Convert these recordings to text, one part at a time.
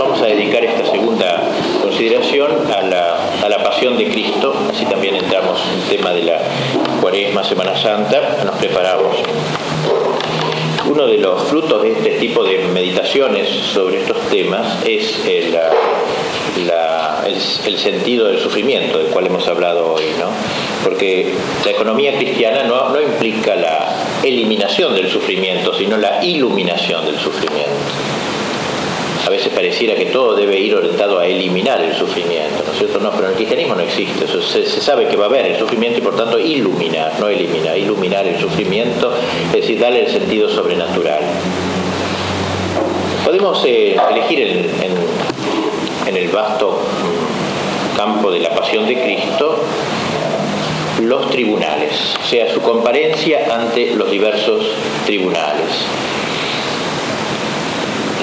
vamos a dedicar esta segunda consideración a la, pasión de Cristo, así también entramos en el tema de la cuaresma, Semana Santa, nos preparamos. Uno de los frutos de este tipo de meditaciones sobre estos temas es el, el, sentido del sufrimiento del cual hemos hablado hoy, ¿no? porque la economía cristiana no, no implica la eliminación del sufrimiento, sino la iluminación del sufrimiento a veces pareciera que todo debe ir orientado a eliminar el sufrimiento, ¿no es cierto? No, pero en el cristianismo no existe, se, sabe que va a haber el sufrimiento y por tanto iluminar, no eliminar, iluminar el sufrimiento, es decir, darle el sentido sobrenatural. Podemos eh, elegir en el vasto campo de la pasión de Cristo los tribunales, o sea, su comparencia ante los diversos tribunales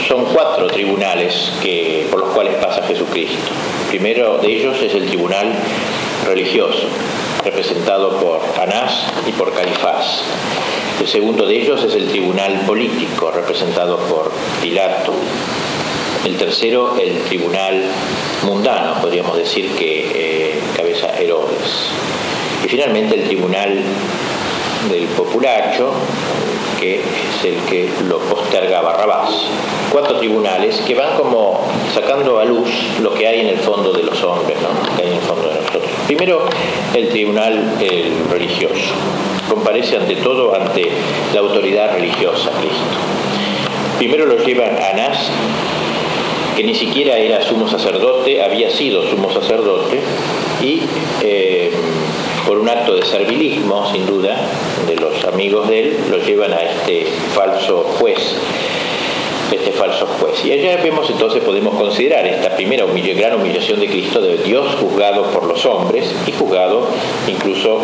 son cuatro tribunales que, por los cuales pasa Jesucristo. El primero de ellos es el tribunal religioso, representado por Anás y por Caifás. El segundo de ellos es el tribunal político, representado por Pilato. El tercero, el tribunal mundano, podríamos decir que eh, cabeza Herodes. Y finalmente el tribunal del populacho, que es el que lo posterga Barrabás. Cuatro tribunales que van como sacando a luz lo que hay en el fondo de los hombres, ¿no? que hay en el fondo de nosotros. Primero, el tribunal religioso. Comparece ante todo ante la autoridad religiosa, Cristo. Primero lo lleva Anás, que ni siquiera era sumo sacerdote, había sido sumo sacerdote, y eh, por un acto de servilismo, sin duda, de los amigos de él, lo llevan a este falso juez este falso juez. Y allá vemos entonces, podemos considerar esta primera gran humillación de Cristo de Dios juzgado por los hombres y juzgado incluso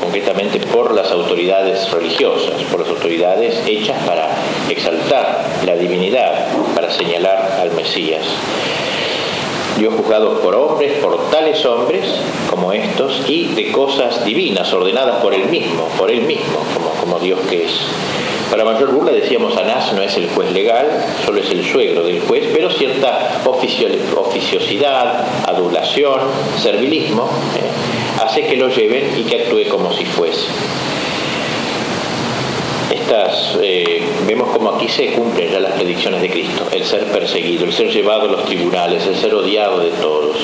concretamente por las autoridades religiosas, por las autoridades hechas para exaltar la divinidad, para señalar al Mesías. Dios juzgado por hombres, por tales hombres como estos, y de cosas divinas ordenadas por él mismo, por él mismo, como, Dios que es. Para mayor burla decíamos Anás no es el juez legal, solo es el suegro del juez, pero cierta oficiosidad, adulación, servilismo, eh, hace que lo lleven y que actúe como si fuese. Eh, vemos como aquí se cumplen ya las predicciones de Cristo, el ser perseguido, el ser llevado a los tribunales, el ser odiado de todos.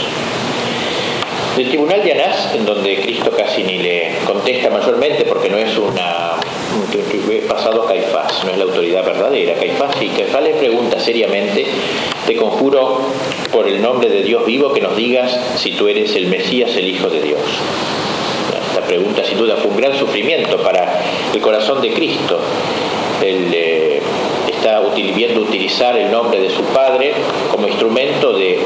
Del tribunal de Anás, en donde Cristo casi ni le contesta mayormente porque no es una pasado Caifás, no es la autoridad verdadera. Caifás y Caifás le pregunta seriamente, te conjuro por el nombre de Dios vivo que nos digas si tú eres el Mesías, el Hijo de Dios pregunta sin duda fue un gran sufrimiento para el corazón de Cristo. Él eh, está viendo utilizar el nombre de su padre como instrumento del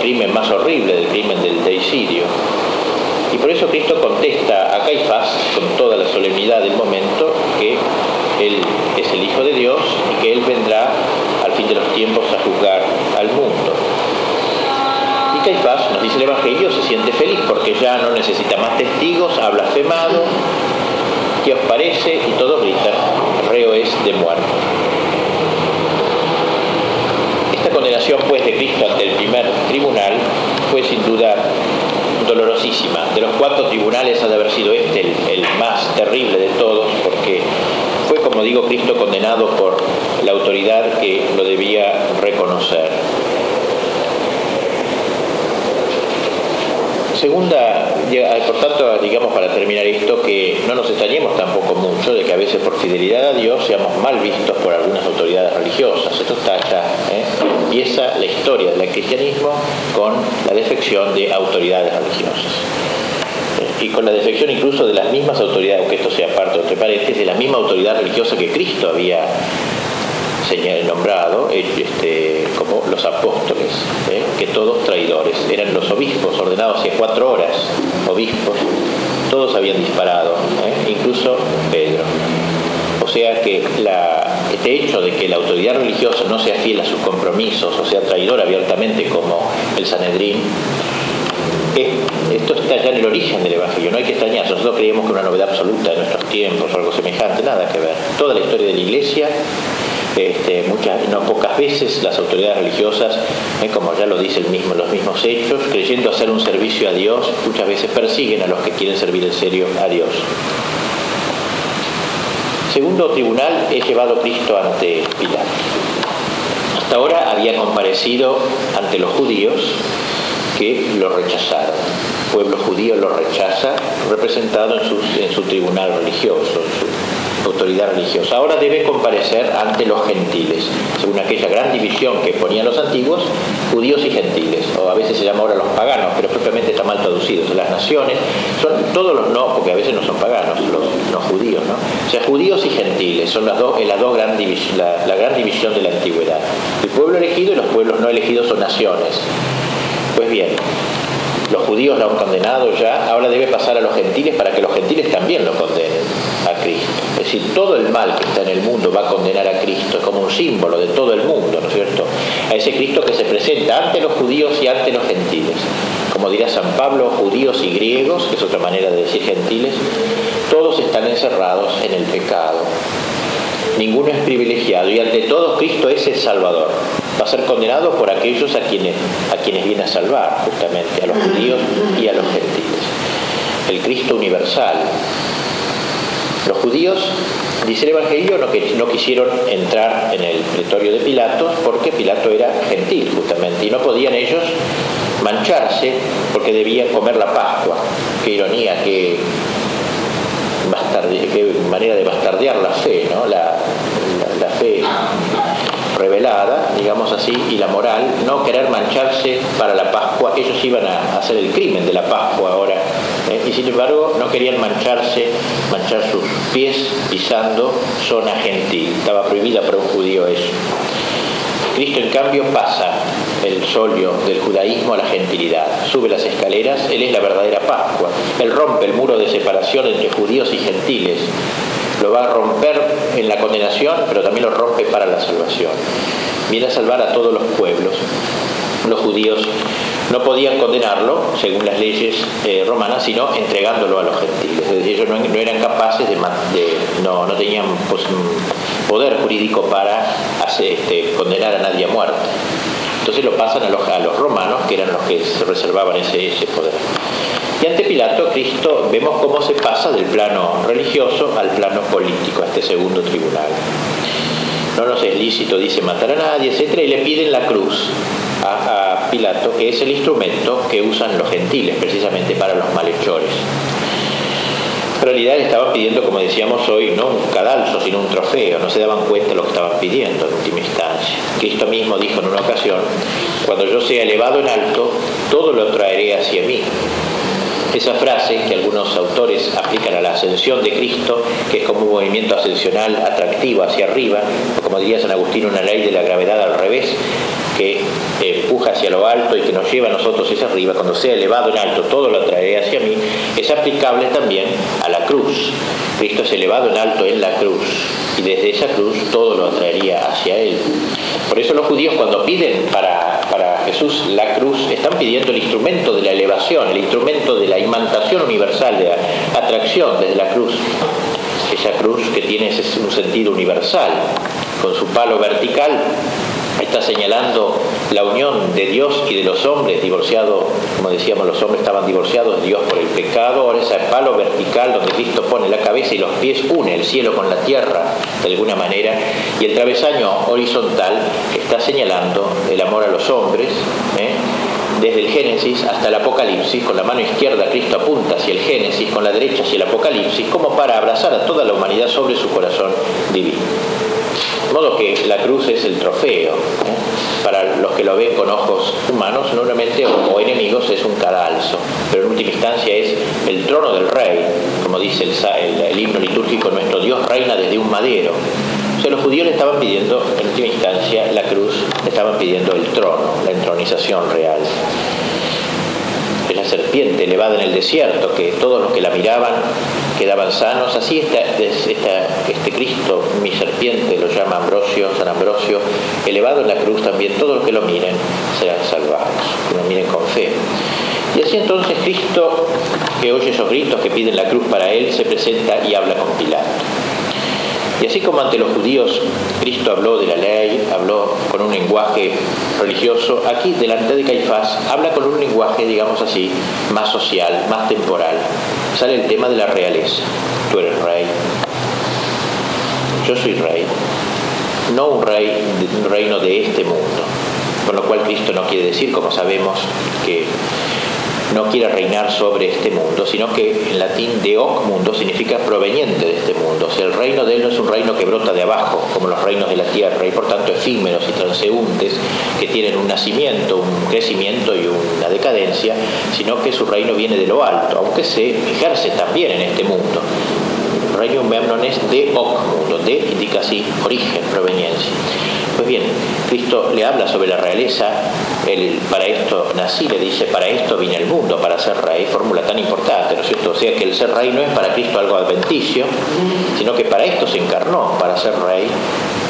crimen más horrible, del crimen del deicidio. Y por eso Cristo contesta a Caifás, con toda la solemnidad del momento, que Él es el Hijo de Dios y que Él vendrá al fin de los tiempos a juzgar al mundo. Caifás, nos dice el Evangelio, se siente feliz porque ya no necesita más testigos, ha blasfemado, ¿qué os parece? Y todos gritan, reo es de muerte. Esta condenación pues de Cristo ante el primer tribunal fue sin duda dolorosísima. De los cuatro tribunales ha de haber sido este el, el más terrible de todos porque fue, como digo, Cristo condenado por la autoridad que lo debía reconocer. Segunda, por tanto, digamos para terminar esto, que no nos extrañemos tampoco mucho de que a veces por fidelidad a Dios seamos mal vistos por algunas autoridades religiosas. Esto está ya, ¿eh? empieza la historia del cristianismo con la defección de autoridades religiosas y con la defección incluso de las mismas autoridades, aunque esto sea parte entre paréntesis, de la misma autoridad religiosa que Cristo había nombrado este, como los apóstoles, ¿eh? Todos traidores, eran los obispos, ordenados hace cuatro horas, obispos, todos habían disparado, ¿eh? incluso Pedro. O sea que este hecho de que la autoridad religiosa no sea fiel a sus compromisos, o sea traidor abiertamente como el Sanedrín, esto está ya en el origen del Evangelio, no hay que extrañarse. Nosotros creíamos que una novedad absoluta de nuestros tiempos o algo semejante, nada que ver. Toda la historia de la Iglesia Este, muchas, no pocas veces las autoridades religiosas, eh, como ya lo dicen mismo, los mismos hechos, creyendo hacer un servicio a Dios, muchas veces persiguen a los que quieren servir en serio a Dios. Segundo tribunal es llevado Cristo ante Pilato. Hasta ahora había comparecido ante los judíos que lo rechazaron. El pueblo judío lo rechaza representado en su tribunal religioso, autoridad religiosa. Ahora debe comparecer ante los gentiles, según aquella gran división que ponían los antiguos, judíos y gentiles, o a veces se llama ahora los paganos, pero propiamente está mal traducido. Las naciones son todos los no, porque a veces no son paganos, los, judíos, ¿no? O sea, judíos y gentiles son las dos, la, dos gran la, la gran división de la antigüedad. El pueblo elegido y los pueblos no elegidos son naciones. Pues bien, los judíos lo han condenado ya, ahora debe pasar a los gentiles para que los gentiles también lo condenen decir, todo el mal que está en el mundo va a condenar a Cristo, como un símbolo de todo el mundo, ¿no es cierto? A ese Cristo que se presenta ante los judíos y ante los gentiles. Como dirá San Pablo, judíos y griegos, que es otra manera de decir gentiles, todos están encerrados en el pecado ninguno es privilegiado y ante todo Cristo es el Salvador. Va a ser condenado por aquellos a quienes, a quienes viene a salvar, justamente, a los judíos y a los gentiles. El Cristo universal. Los judíos, dice el Evangelio, no, no quisieron entrar en el pretorio de Pilato porque Pilato era gentil, justamente, y no podían ellos mancharse porque debían comer la Pascua. Qué ironía, qué, manera de bastardear la fe, ¿no? la, fe revelada, digamos así, y la moral, no querer mancharse para la Pascua, ellos iban a hacer el crimen de la Pascua ahora, ¿eh? y sin embargo no querían mancharse, manchar sus pies pisando zona gentil, estaba prohibida para un judío eso. Cristo en cambio pasa el solio del judaísmo a la gentilidad, sube las escaleras, Él es la verdadera Pascua, Él rompe el muro de separación entre judíos y gentiles, lo va a romper en la condenación, pero también lo rompe para la salvación. Viene a salvar a todos los pueblos. Los judíos no podían condenarlo, según las leyes eh, romanas, sino entregándolo a los gentiles. Es decir, ellos no, eran capaces de, no, no, tenían pues, poder jurídico para este, condenar a nadie a muerte. Entonces lo pasan a los, romanos, que eran los que se reservaban ese, ese poder. Y ante Pilato, Cristo, vemos cómo se pasa del plano religioso al plano político, a este segundo tribunal. No nos es lícito, dice, matar a nadie, etc. Y le piden la cruz Pilato, que es el instrumento que usan los gentiles precisamente para los malhechores. En realidad estaban pidiendo, como decíamos hoy, no un cadalso, sino un trofeo, no se daban cuenta de lo que estaban pidiendo en última instancia. Cristo mismo dijo en una ocasión, cuando yo sea elevado en alto, todo lo traeré hacia mí. Esa frase que algunos autores aplican a la ascensión de Cristo, que es como un movimiento ascensional atractivo hacia arriba, o como diría San Agustín, una ley de la gravedad al revés, que hacia lo alto y que nos lleva a nosotros hacia arriba, cuando sea elevado en alto, todo lo traeré hacia mí, es aplicable también a la cruz. Cristo es elevado en alto en la cruz y desde esa cruz todo lo atraería hacia Él. Por eso los judíos cuando piden para, para Jesús la cruz, están pidiendo el instrumento de la elevación, el instrumento de la imantación universal, de la atracción desde la cruz. Esa cruz que tiene un sentido universal, con su palo vertical está señalando la unión de Dios y de los hombres divorciados, como decíamos, los hombres estaban divorciados de Dios por el pecado, ahora ese palo vertical donde Cristo pone la cabeza y los pies une el cielo con la tierra de alguna manera, y el travesaño horizontal está señalando el amor a los hombres, ¿eh? desde el Génesis hasta el Apocalipsis, con la mano izquierda Cristo apunta hacia el Génesis, con la derecha hacia el Apocalipsis, como para abrazar a toda la humanidad sobre su corazón divino. De modo que la cruz es el trofeo. ¿eh? Para los que lo ven con ojos humanos, normalmente o enemigos es un cadalso, pero en última instancia es el trono del rey, como dice el, himno litúrgico, nuestro Dios reina desde un madero. O sea, los judíos le estaban pidiendo, en última instancia, la cruz, le estaban pidiendo el trono, la entronización real es la serpiente elevada en el desierto, que todos los que la miraban quedaban sanos. Así este Cristo, mi serpiente, lo llama Ambrosio, San Ambrosio, elevado en la cruz también, todos los que lo miren serán salvados, que lo miren con fe. Y así entonces Cristo, que oye esos gritos que piden la cruz para él, se presenta y habla con Pilato. Y así como ante los judíos Cristo habló de la ley, habló con un lenguaje religioso, aquí delante de Caifás habla con un lenguaje, digamos así, más social, más temporal. Sale el tema de la realeza. Tú eres rey. Yo soy rey. No un rey, un reino de este mundo. Con lo cual Cristo no quiere decir, como sabemos, que no quiere reinar sobre este mundo, sino que en latín de hoc mundo significa proveniente de este mundo. O sea, el reino de él no es un reino que brota de abajo, como los reinos de la tierra, y por tanto efímeros y transeúntes que tienen un nacimiento, un crecimiento y una decadencia, sino que su reino viene de lo alto, aunque se ejerce también en este mundo. Reino memnon es de hoc mundo, de indica así origen, proveniencia. Pues bien, Cristo le habla sobre la realeza, el, para esto nací, le dice, para esto vine al mundo, para ser rey, fórmula tan importante, ¿no es cierto? O sea que el ser rey no es para Cristo algo adventicio, sino que para esto se encarnó, para ser rey,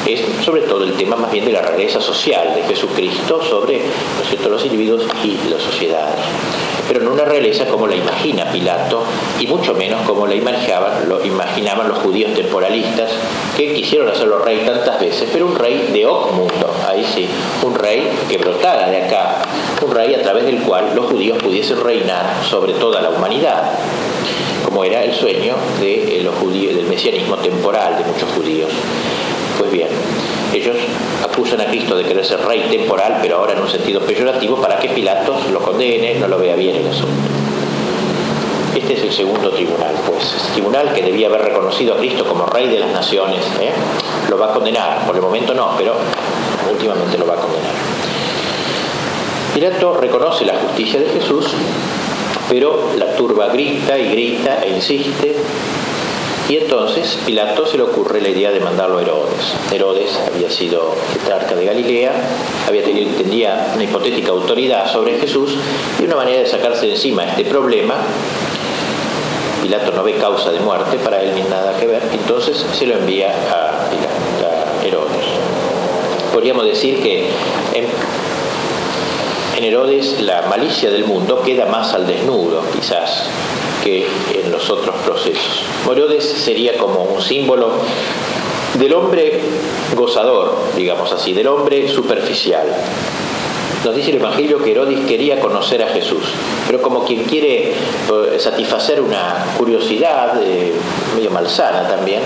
es sobre todo el tema más bien de la realeza social de Jesucristo sobre los individuos y las sociedades pero no una realeza como la imagina Pilato y mucho menos como la imaginaban, lo imaginaban los judíos temporalistas que quisieron hacerlo rey tantas veces, pero un rey de hoc mundo, ahí sí, un rey que brotara de acá, un rey a través del cual los judíos pudiesen reinar sobre toda la humanidad como era el sueño de los judíos, del mesianismo temporal de muchos judíos. Bien, ellos acusan a Cristo de querer ser rey temporal, pero ahora en un sentido peyorativo, para que Pilatos lo condene, no lo vea bien el asunto. Este es el segundo tribunal, pues. tribunal que debía haber reconocido a Cristo como rey de las naciones, ¿eh? lo va a condenar. Por el momento no, pero últimamente lo va a condenar. Pilato reconoce la justicia de Jesús, pero la turba grita y grita e insiste y entonces Pilato se le ocurre la idea de mandarlo a Herodes. Herodes había sido tetrarca de Galilea, había tenido, tenía una hipotética autoridad sobre Jesús y una manera de sacarse de encima este problema. Pilato no ve causa de muerte para él ni nada que ver, entonces se lo envía a, Herodes. Podríamos decir que en Herodes la malicia del mundo queda más al desnudo, quizás, que en los otros procesos. Herodes sería como un símbolo del hombre gozador, digamos así, del hombre superficial. Nos dice el Evangelio que Herodes quería conocer a Jesús, pero como quien quiere eh, satisfacer una curiosidad eh, medio malsana también,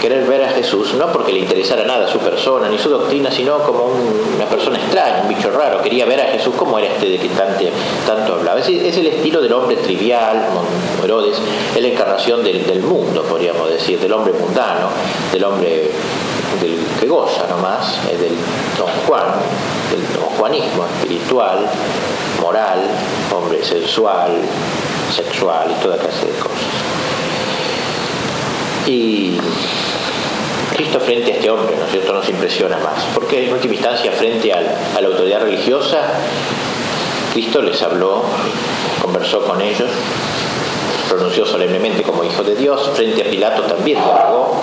querer ver a Jesús, no porque le interesara nada su persona ni su doctrina, sino como una persona extraña, un bicho raro. Quería ver a Jesús como era este de que tanto, tanto hablaba. Es, el estilo del hombre trivial, Herodes, es la encarnación del, mundo, podríamos decir, del hombre mundano, del hombre del que goza nomás, del don Juan, del don Juanismo espiritual, moral, hombre sensual, sexual y toda clase de cosas. Y Cristo frente a este hombre, ¿no es cierto?, nos impresiona más. Porque en última instancia, frente a la autoridad religiosa, Cristo les habló, conversó con ellos, pronunció solemnemente como hijo de Dios, frente a Pilato también dialogó,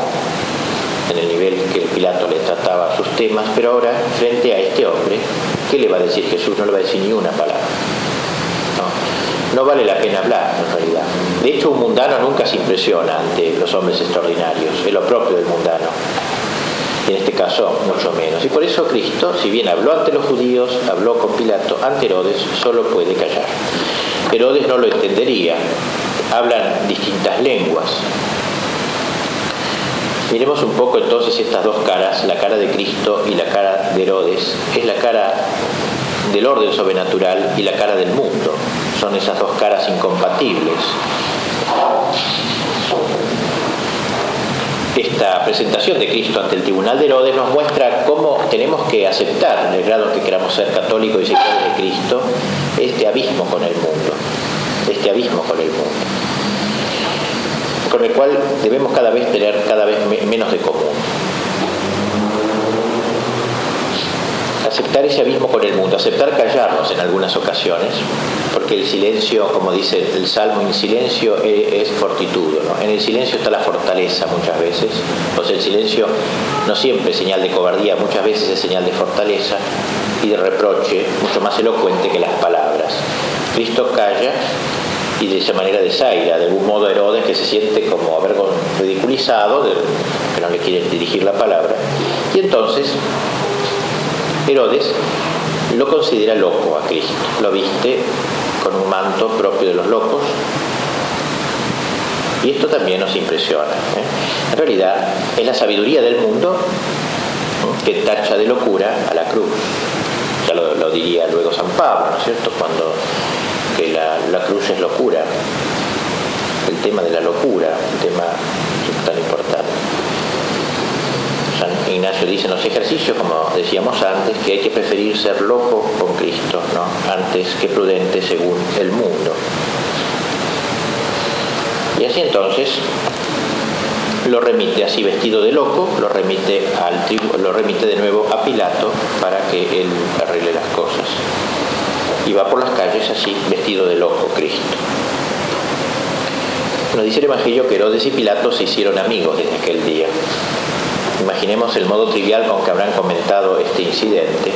en el nivel que Pilato le trataba sus temas, pero ahora, frente a este hombre, ¿qué le va a decir Jesús? No le va a decir ni una palabra. No, vale la pena hablar, en realidad. De hecho, un mundano nunca se impresiona ante los hombres extraordinarios, es lo propio del mundano. En este caso, mucho menos. Y por eso Cristo, si bien habló ante los judíos, habló con Pilato, ante Herodes, solo puede callar. Herodes no lo entendería. Hablan distintas lenguas. Miremos un poco entonces estas dos caras, la cara de Cristo y la cara de Herodes. Es la cara del orden sobrenatural y la cara del mundo. Son esas dos caras incompatibles. Esta presentación de Cristo ante el tribunal de Herodes nos muestra cómo tenemos que aceptar, en el grado que queramos ser católicos y seguidores de Cristo, este abismo con el mundo, este abismo con el mundo, con el cual debemos cada vez tener cada vez menos de común. Aceptar ese abismo con el mundo, aceptar callarnos en algunas ocasiones, porque el silencio, como dice el Salmo, en silencio es fortitudo, en el silencio está la fortaleza muchas veces, o el silencio no siempre es señal de cobardía, muchas veces es señal de fortaleza y de reproche, mucho más elocuente que las palabras. Cristo calla y de esa manera desaira, de algún modo Herodes que se siente como ridiculizado, que no le quiere dirigir la palabra. Y entonces Herodes lo considera loco a Cristo, lo viste con un manto propio de los locos. Y esto también nos impresiona. ¿eh? En realidad es la sabiduría del mundo que tacha de locura a la cruz. Ya lo, diría luego San Pablo, ¿no es cierto? Cuando que la, la cruz es locura. El tema de la locura, un tema tan importante. Ignacio dice en los ejercicios, como decíamos antes, que hay que preferir ser loco con Cristo, ¿no? antes que prudente según el mundo. Y así entonces lo remite así vestido de loco, lo remite, al lo remite de nuevo a Pilato para que él arregle las cosas. Y va por las calles así, vestido de loco Cristo. Nos dice el Evangelio que Herodes y Pilato se hicieron amigos desde aquel día. Imaginemos el modo trivial con que habrán comentado este incidente.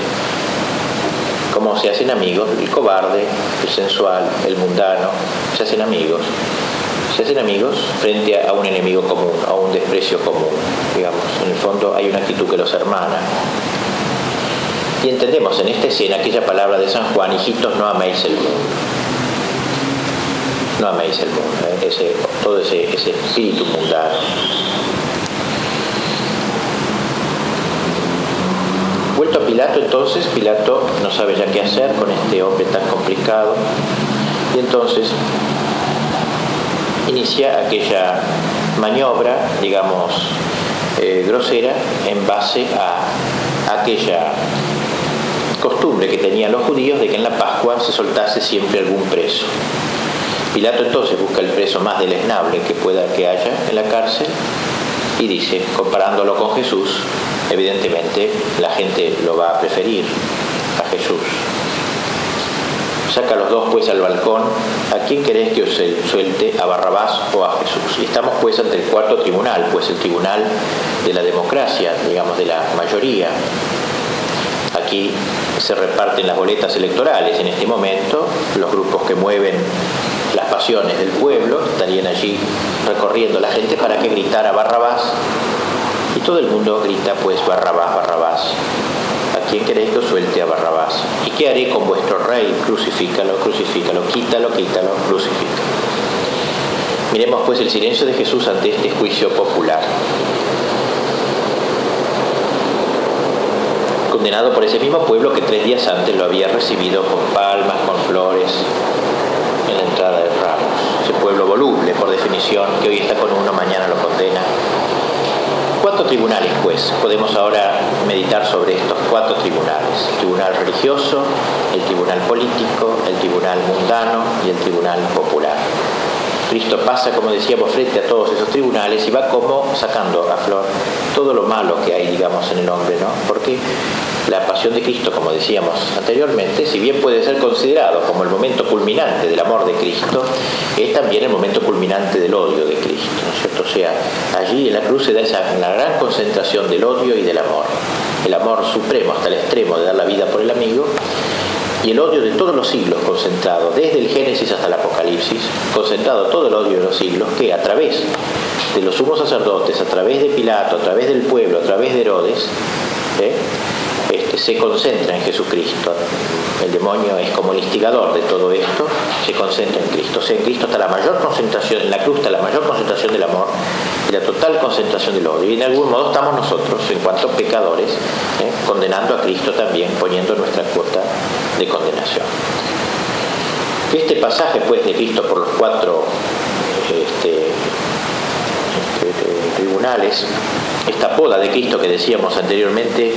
Cómo se hacen amigos, el cobarde, el sensual, el mundano, se hacen amigos. Se hacen amigos frente a un enemigo común, a un desprecio común. Digamos, en el fondo hay una actitud que los hermana. Y entendemos en esta escena aquella palabra de San Juan, hijitos, no améis el mundo. No améis el mundo, ¿eh? ese, todo ese, ese espíritu mundano. A Pilato entonces, Pilato no sabe ya qué hacer con este hombre tan complicado y entonces inicia aquella maniobra, digamos, eh, grosera en base a aquella costumbre que tenían los judíos de que en la Pascua se soltase siempre algún preso. Pilato entonces busca el preso más deleznable que pueda que haya en la cárcel y dice, comparándolo con Jesús, evidentemente la gente lo va a preferir a Jesús. Saca a los dos pues al balcón, ¿a quién querés que os suelte? ¿A Barrabás o a Jesús? Estamos pues ante el cuarto tribunal, pues el tribunal de la democracia, digamos de la mayoría. Aquí se reparten las boletas electorales en este momento, los grupos que mueven las pasiones del pueblo estarían allí recorriendo la gente para que gritara Barrabás y todo el mundo grita pues Barrabás, Barrabás. ¿A quién queréis que os suelte a Barrabás? ¿Y qué haré con vuestro rey? Crucifícalo, crucifícalo, quítalo, quítalo, crucifícalo. Miremos pues el silencio de Jesús ante este juicio popular. Condenado por ese mismo pueblo que tres días antes lo había recibido con palmas, con flores, en la entrada de Ramos. Ese pueblo voluble, por definición, que hoy está con uno, mañana lo condena, cuatro tribunales, pues. Podemos ahora meditar sobre estos cuatro tribunales. El tribunal religioso, el tribunal político, el tribunal mundano y el tribunal popular. Cristo pasa, como decíamos, frente a todos esos tribunales y va como sacando a flor todo lo malo que hay, digamos, en el hombre, ¿no? Porque la pasión de Cristo, como decíamos anteriormente, si bien puede ser considerado como el momento culminante del amor de Cristo, es también el momento culminante del odio de Cristo, ¿no es cierto? O sea, allí en la cruz se da esa, gran concentración del odio y del amor, el amor supremo hasta el extremo de dar la vida por el amigo y el odio de todos los siglos concentrado, desde el Génesis hasta el Apocalipsis, concentrado todo el odio de los siglos, que a través de los sumos sacerdotes, a través de Pilato, a través del pueblo, a través de Herodes, ¿eh? Este, se concentra en Jesucristo. El demonio es como el instigador de todo esto, se concentra en Cristo. En Cristo está la mayor concentración, en la cruz está la mayor concentración del amor y la total concentración del odio. Y en algún modo estamos nosotros, en cuanto pecadores, ¿eh? condenando a Cristo también, poniendo nuestra cuota de condenación. Este pasaje pues de Cristo por los cuatro este, este, tribunales, esta poda de Cristo que decíamos anteriormente,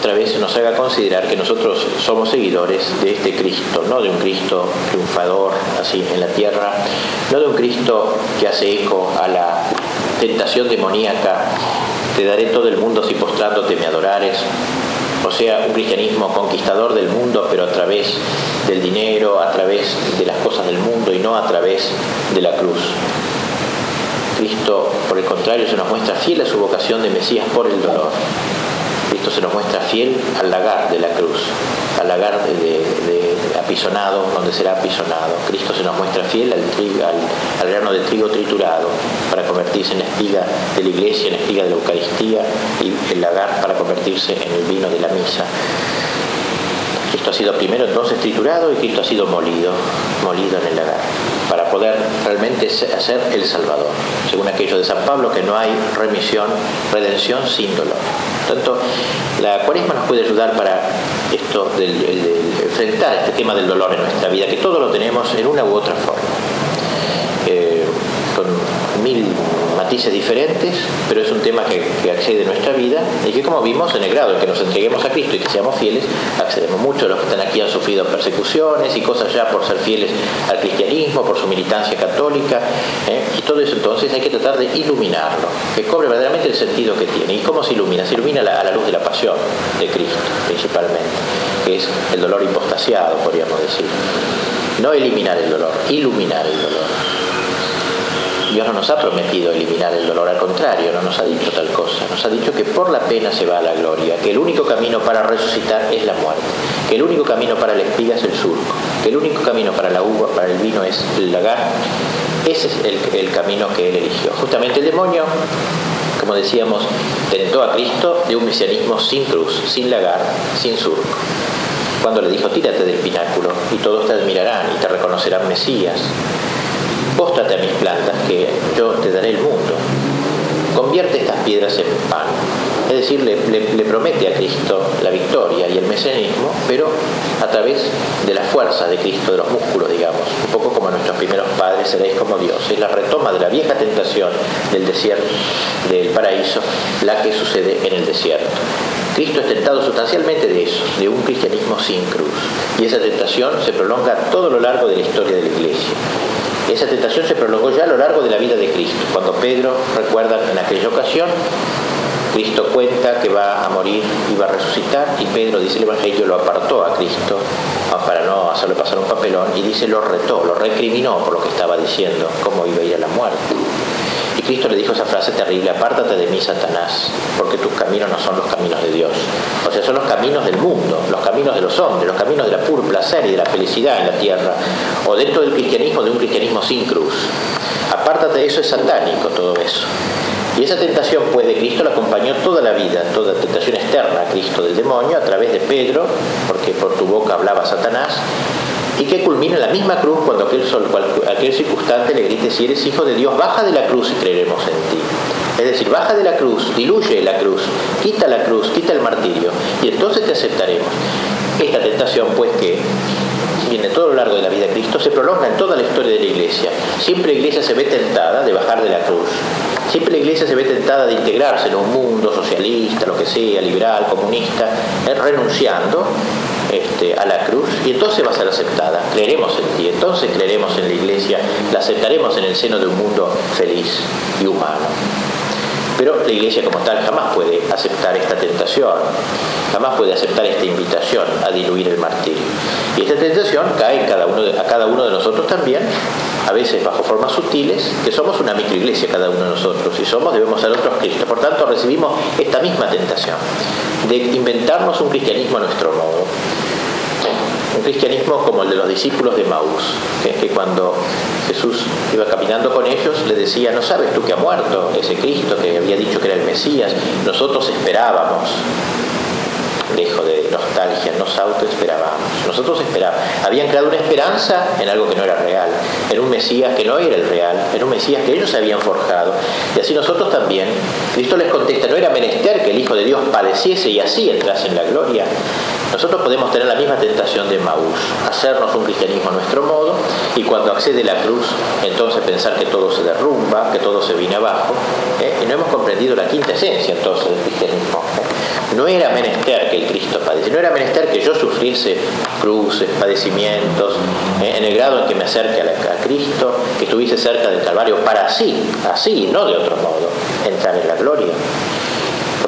otra vez nos haga considerar que nosotros somos seguidores de este Cristo, no de un Cristo triunfador así en la tierra, no de un Cristo que hace eco a la tentación demoníaca, te daré todo el mundo si postrándote me adorares, o sea, un cristianismo conquistador del mundo, pero a través del dinero, a través de las cosas del mundo y no a través de la cruz. Cristo, por el contrario, se nos muestra fiel a su vocación de Mesías por el dolor Cristo se nos muestra fiel al lagar de la cruz, al lagar de, apisonado, donde será apisonado. Cristo se nos muestra fiel al, al, grano de trigo triturado para convertirse en espiga de la iglesia, en espiga de la Eucaristía y el lagar para convertirse en el vino de la misa. Cristo ha sido primero entonces triturado y Cristo ha sido molido, molido en el lagar, para poder realmente ser el Salvador. Según aquello de San Pablo, que no hay remisión, redención sin dolor. Tanto, la cuaresma nos puede ayudar para esto, del, enfrentar este tema del dolor en nuestra vida, que todo lo tenemos en una u otra forma. Eh, matices diferentes, pero es un tema que, accede a nuestra vida y que como vimos en el grado en que nos entreguemos a Cristo y que seamos fieles, accedemos mucho. Los que están aquí han sufrido persecuciones y cosas ya por ser fieles al cristianismo, por su militancia católica, ¿eh? y todo eso entonces hay que tratar de iluminarlo, que cobre verdaderamente el sentido que tiene. ¿Y cómo se ilumina? Se ilumina a la luz de la pasión de Cristo, principalmente, que es el dolor impostasiado, podríamos decir. No eliminar el dolor, iluminar el dolor. Dios no nos ha prometido eliminar el dolor, al contrario, no nos ha dicho tal cosa. Nos ha dicho que por la pena se va a la gloria, que el único camino para resucitar es la muerte, que el único camino para la espiga es el surco, que el único camino para la uva, para el vino es el lagar. Ese es el, camino que él eligió. Justamente el demonio como decíamos, tentó a Cristo de un mesianismo sin cruz, sin lagar, sin surco. Cuando le dijo, tírate del pináculo y todos te admirarán y te reconocerán Mesías, póstrate a mis plantas, que yo te daré el mundo. Convierte estas piedras en pan. Es decir, le, promete a Cristo la victoria y el mesianismo, pero a través de la fuerza de Cristo, de los músculos, digamos. Un poco como nuestros primeros padres, seréis como Dios. Es la retoma de la vieja tentación del desierto, del paraíso, la que sucede en el desierto. Cristo es tentado sustancialmente de eso, de un cristianismo sin cruz. Y esa tentación se prolonga todo lo largo de la historia de la Iglesia. Esa tentación se prolongó ya a lo largo de la vida de Cristo. Cuando Pedro, recuerda en aquella ocasión, Cristo cuenta que va a morir y va a resucitar y Pedro dice el Evangelio lo apartó a Cristo para no hacerle pasar un papelón y dice lo retó, lo recriminó por lo que estaba diciendo, cómo iba a ir a la muerte. Y Cristo le dijo esa frase terrible, apártate de mí, Satanás, porque tus caminos no son los caminos de Dios. O sea, son los caminos del mundo, los caminos de los hombres, los caminos de la pura placer y de la felicidad en la tierra, o dentro del cristianismo, de un cristianismo sin cruz. Apártate, eso es satánico, todo eso. Y esa tentación, pues, de Cristo la acompañó toda la vida, toda tentación externa a Cristo del demonio, a través de Pedro, porque por tu boca hablaba Satanás, y que culmina en la misma cruz cuando aquel, aquel circunstante le grite, si eres hijo de Dios, baja de la cruz y creeremos en ti. Es decir, baja de la cruz, diluye la cruz, quita la cruz, quita el martirio, y entonces te aceptaremos. Esta tentación, pues, que viene todo lo largo de la vida de Cristo, se prolonga en toda la historia de la Iglesia. Siempre la Iglesia se ve tentada de bajar de la cruz. Siempre la Iglesia se ve tentada de integrarse en un mundo socialista, lo que sea, liberal, comunista, eh, renunciando este, a la cruz y entonces va a ser aceptada. Creeremos en ti, entonces creeremos en la iglesia, la aceptaremos en el seno de un mundo feliz y humano. Pero la iglesia como tal jamás puede aceptar esta tentación, jamás puede aceptar esta invitación a diluir el martirio. Y esta tentación cae en cada uno a cada uno de nosotros también, a veces bajo formas sutiles, que somos una microiglesia cada uno de nosotros, y somos, debemos ser otros Cristo. Por tanto, recibimos esta misma tentación de inventarnos un cristianismo a nuestro modo, un cristianismo como el de los discípulos de Maús, que, que cuando Jesús iba caminando con ellos le decía, no sabes tú que ha muerto ese Cristo que había dicho que era el Mesías, nosotros esperábamos, lejos de nostalgia, nos esperábamos nosotros esperábamos, habían creado una esperanza en algo que no era real, en un Mesías que no era el real, en un Mesías que ellos habían forjado, y así nosotros también, Cristo les contesta, no era menester que el Hijo de Dios padeciese y así entrase en la gloria, nosotros podemos tener la misma tentación de Maús, hacernos un cristianismo a nuestro modo y cuando accede la cruz, entonces pensar que todo se derrumba, que todo se viene abajo, ¿eh? y no hemos comprendido la quinta esencia entonces del cristianismo. ¿eh? No era menester que el Cristo padeciese, no era menester que yo sufriese cruces, padecimientos, ¿eh? en el grado en que me acerque a Cristo, que estuviese cerca del Calvario, para así, así, no de otro modo, entrar en la gloria.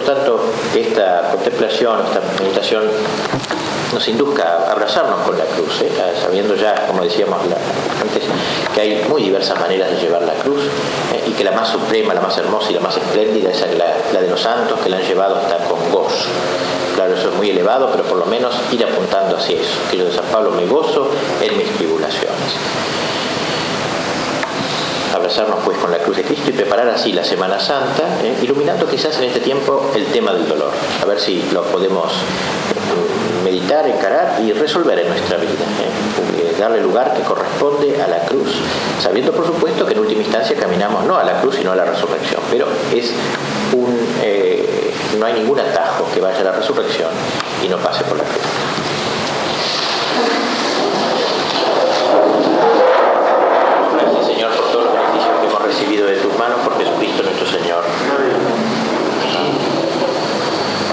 Por tanto, esta contemplación, esta meditación nos induzca a abrazarnos con la cruz, ¿eh? sabiendo ya, como decíamos antes, que hay muy diversas maneras de llevar la cruz eh, y que la más suprema, la más hermosa y la más espléndida es la, de los santos que la han llevado hasta con gozo. Claro, eso es muy elevado, pero por lo menos ir apuntando hacia eso. Que yo de San Pablo me gozo en mis tribulaciones abrazarnos pues con la cruz de Cristo y preparar así la Semana Santa, eh, iluminando quizás en este tiempo el tema del dolor, a ver si lo podemos eh, meditar, encarar y resolver en nuestra vida, eh, darle lugar que corresponde a la cruz, sabiendo por supuesto que en última instancia caminamos no a la cruz sino a la resurrección, pero es no hay ningún atajo que vaya a la resurrección y no pase por la cruz. recibido de tus manos por Jesucristo nuestro Señor.